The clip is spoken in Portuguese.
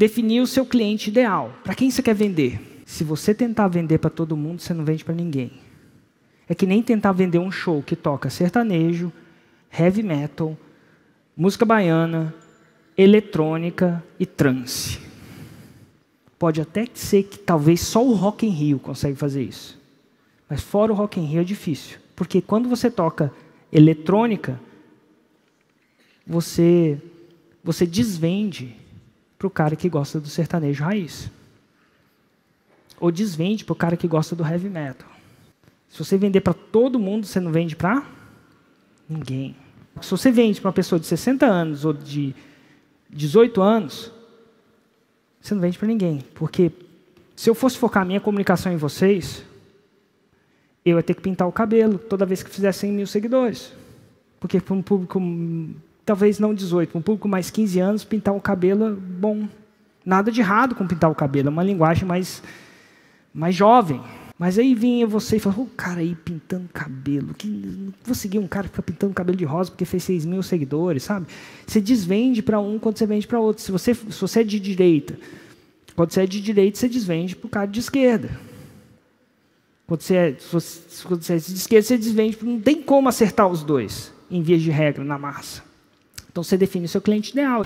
definir o seu cliente ideal. Para quem você quer vender? Se você tentar vender para todo mundo, você não vende para ninguém. É que nem tentar vender um show que toca sertanejo, heavy metal, música baiana, eletrônica e trance. Pode até ser que talvez só o Rock in Rio consegue fazer isso. Mas fora o Rock in Rio é difícil. Porque quando você toca eletrônica, você, você desvende para o cara que gosta do sertanejo raiz. Ou desvende para o cara que gosta do heavy metal. Se você vender para todo mundo, você não vende para ninguém. Se você vende para uma pessoa de 60 anos ou de 18 anos, você não vende para ninguém. Porque se eu fosse focar minha comunicação em vocês, eu ia ter que pintar o cabelo toda vez que fizesse 100 mil seguidores. Porque para um público talvez não 18, um público mais 15 anos, pintar o cabelo bom. Nada de errado com pintar o cabelo, é uma linguagem mais, mais jovem. Mas aí vinha você e falava, o oh, cara aí pintando cabelo, que, vou seguir um cara que fica pintando cabelo de rosa porque fez 6 mil seguidores, sabe? Você desvende para um quando você vende para outro. Se você, se você é de direita, quando você é de direita, você desvende para o cara de esquerda. Quando você, é, quando você é de esquerda, você desvende, não tem como acertar os dois, em via de regra, na massa. Então você define o seu cliente ideal.